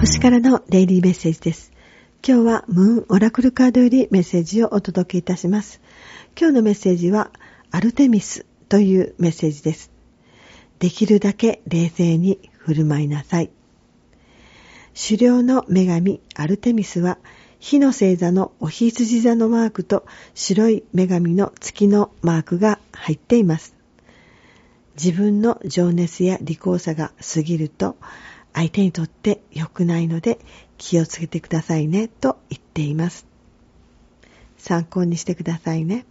星からのデイリーメッセージです。今日はムーンオラクルカードよりメッセージをお届けいたします。今日のメッセージはアルテミスというメッセージです。できるだけ冷静に振る舞いなさい。狩猟の女神アルテミスは火の星座のお羊座のマークと白い女神の月のマークが入っています。自分の情熱や利口さが過ぎると相手にとって良くないので気をつけてくださいねと言っています。参考にしてくださいね。